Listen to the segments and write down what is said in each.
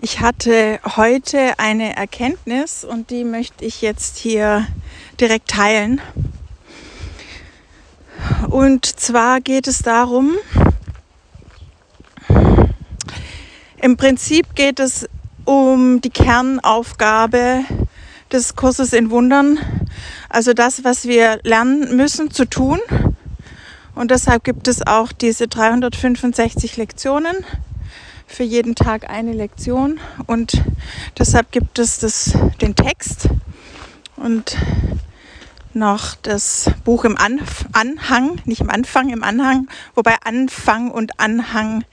Ich hatte heute eine Erkenntnis und die möchte ich jetzt hier direkt teilen. Und zwar geht es darum, im Prinzip geht es um die Kernaufgabe des Kurses in Wundern, also das, was wir lernen müssen zu tun. Und deshalb gibt es auch diese 365 Lektionen für jeden Tag eine Lektion und deshalb gibt es das, den Text und noch das Buch im Anf Anhang, nicht im Anfang, im Anhang, wobei Anfang und Anhang,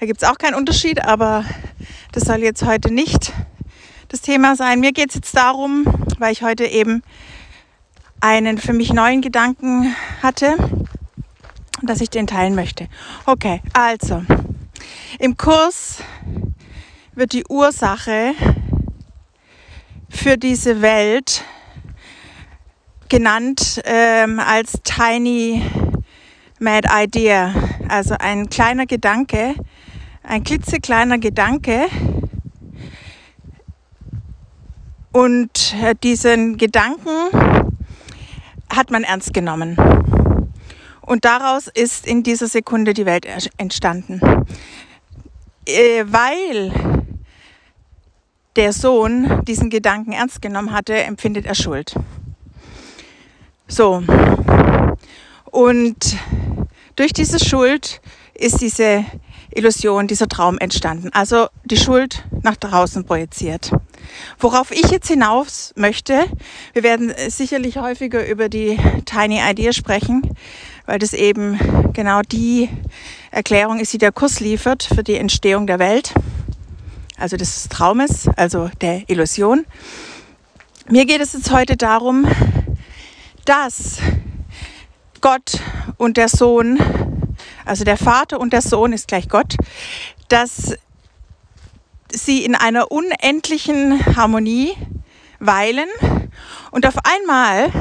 da gibt es auch keinen Unterschied, aber das soll jetzt heute nicht das Thema sein. Mir geht es jetzt darum, weil ich heute eben einen für mich neuen Gedanken hatte, dass ich den teilen möchte. Okay, also im Kurs wird die Ursache für diese Welt genannt ähm, als Tiny Mad Idea, also ein kleiner Gedanke, ein klitzekleiner Gedanke. Und äh, diesen Gedanken hat man ernst genommen. Und daraus ist in dieser Sekunde die Welt entstanden äh, weil der Sohn diesen Gedanken ernst genommen hatte, empfindet er Schuld. So. Und durch diese Schuld ist diese Illusion, dieser Traum entstanden. Also die Schuld nach draußen projiziert. Worauf ich jetzt hinaus möchte, wir werden sicherlich häufiger über die Tiny Idea sprechen, weil das eben genau die Erklärung ist, die der Kurs liefert für die Entstehung der Welt, also des Traumes, also der Illusion. Mir geht es jetzt heute darum, dass Gott und der Sohn, also der Vater und der Sohn ist gleich Gott, dass sie in einer unendlichen Harmonie weilen und auf einmal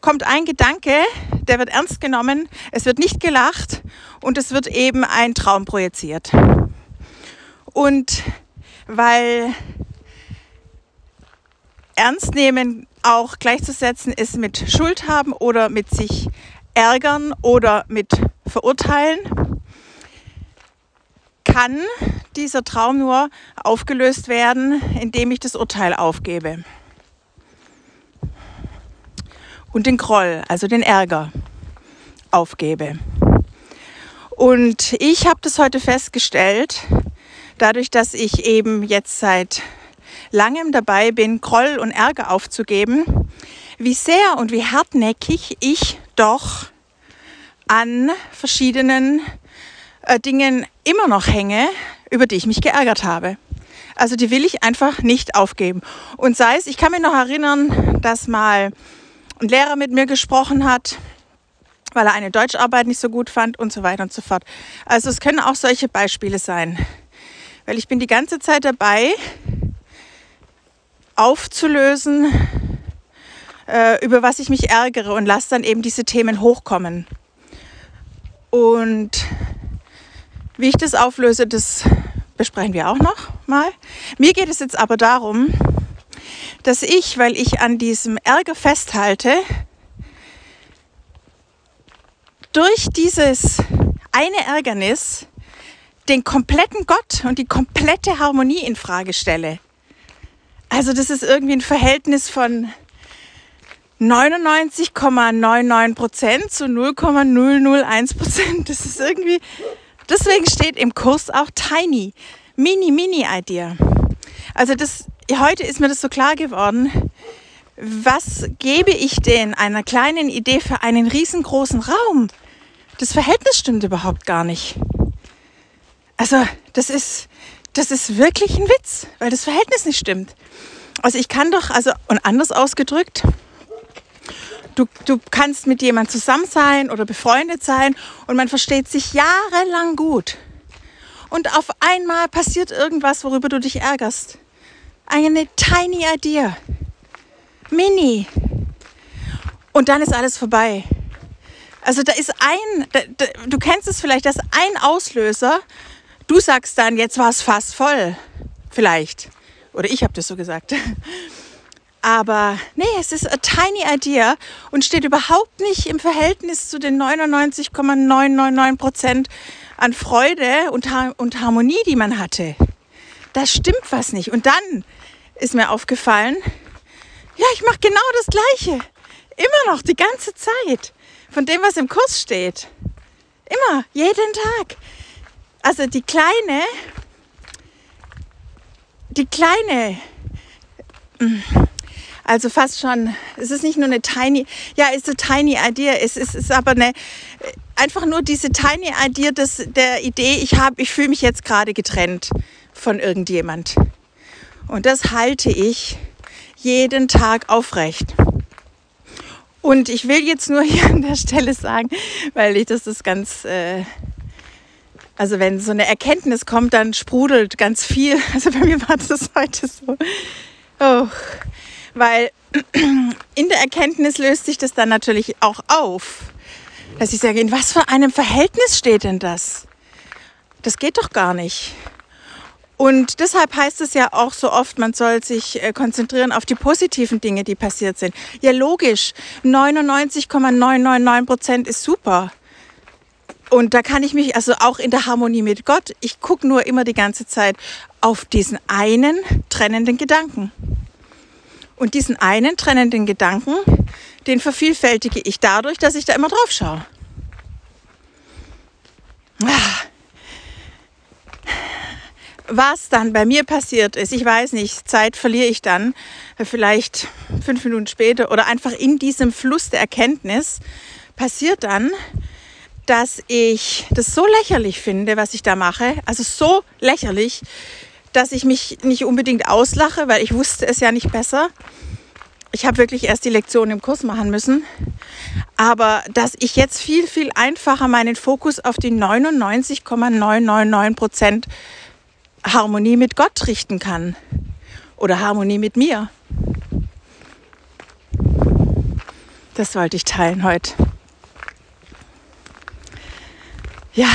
kommt ein Gedanke, der wird ernst genommen, es wird nicht gelacht und es wird eben ein Traum projiziert. Und weil Ernst nehmen auch gleichzusetzen ist mit Schuld haben oder mit sich ärgern oder mit verurteilen, kann dieser Traum nur aufgelöst werden, indem ich das Urteil aufgebe und den Groll, also den Ärger aufgebe. Und ich habe das heute festgestellt, dadurch, dass ich eben jetzt seit langem dabei bin, Groll und Ärger aufzugeben, wie sehr und wie hartnäckig ich doch an verschiedenen äh, Dingen immer noch hänge, über die ich mich geärgert habe. Also die will ich einfach nicht aufgeben. Und sei es, ich kann mich noch erinnern, dass mal ein Lehrer mit mir gesprochen hat, weil er eine Deutscharbeit nicht so gut fand und so weiter und so fort. Also es können auch solche Beispiele sein. Weil ich bin die ganze Zeit dabei, aufzulösen, äh, über was ich mich ärgere und lasse dann eben diese Themen hochkommen. Und wie ich das auflöse, das besprechen wir auch noch mal. Mir geht es jetzt aber darum, dass ich, weil ich an diesem Ärger festhalte, durch dieses eine Ärgernis den kompletten Gott und die komplette Harmonie in Frage stelle. Also das ist irgendwie ein Verhältnis von 99,99 Prozent zu 0,001 Prozent. Das ist irgendwie, deswegen steht im Kurs auch Tiny, Mini, Mini Idea. Also das, heute ist mir das so klar geworden. Was gebe ich denn einer kleinen Idee für einen riesengroßen Raum? Das Verhältnis stimmt überhaupt gar nicht. Also, das ist, das ist wirklich ein Witz, weil das Verhältnis nicht stimmt. Also, ich kann doch, also, und anders ausgedrückt, du, du kannst mit jemandem zusammen sein oder befreundet sein und man versteht sich jahrelang gut. Und auf einmal passiert irgendwas, worüber du dich ärgerst. Eine tiny idea. Mini. Und dann ist alles vorbei. Also da ist ein, da, da, du kennst es vielleicht, das ist ein Auslöser. Du sagst dann, jetzt war es fast voll. Vielleicht. Oder ich habe das so gesagt. Aber nee, es ist a tiny idea und steht überhaupt nicht im Verhältnis zu den 99,999 Prozent an Freude und, und Harmonie, die man hatte. Da stimmt was nicht. Und dann ist mir aufgefallen, ja, ich mache genau das Gleiche. Immer noch, die ganze Zeit. Von dem, was im Kurs steht. Immer, jeden Tag. Also die kleine, die kleine, mm, also fast schon, es ist nicht nur eine tiny, ja, es ist eine tiny idea, es ist, es ist aber eine, einfach nur diese tiny idea des, der Idee, ich habe, ich fühle mich jetzt gerade getrennt von irgendjemand. Und das halte ich jeden Tag aufrecht. Und ich will jetzt nur hier an der Stelle sagen, weil ich das ist ganz, äh, also wenn so eine Erkenntnis kommt, dann sprudelt ganz viel. Also bei mir war das heute so. Oh, weil in der Erkenntnis löst sich das dann natürlich auch auf. Dass ich sage, in was für einem Verhältnis steht denn das? Das geht doch gar nicht. Und deshalb heißt es ja auch so oft, man soll sich äh, konzentrieren auf die positiven Dinge, die passiert sind. Ja, logisch. 99,999 Prozent ist super. Und da kann ich mich, also auch in der Harmonie mit Gott, ich gucke nur immer die ganze Zeit auf diesen einen trennenden Gedanken. Und diesen einen trennenden Gedanken, den vervielfältige ich dadurch, dass ich da immer drauf schaue. Was dann bei mir passiert ist, ich weiß nicht, Zeit verliere ich dann, vielleicht fünf Minuten später oder einfach in diesem Fluss der Erkenntnis passiert dann, dass ich das so lächerlich finde, was ich da mache. Also so lächerlich, dass ich mich nicht unbedingt auslache, weil ich wusste es ja nicht besser. Ich habe wirklich erst die Lektion im Kurs machen müssen. Aber dass ich jetzt viel, viel einfacher meinen Fokus auf die 99,999 Prozent Harmonie mit Gott richten kann. Oder Harmonie mit mir. Das wollte ich teilen heute. Ja,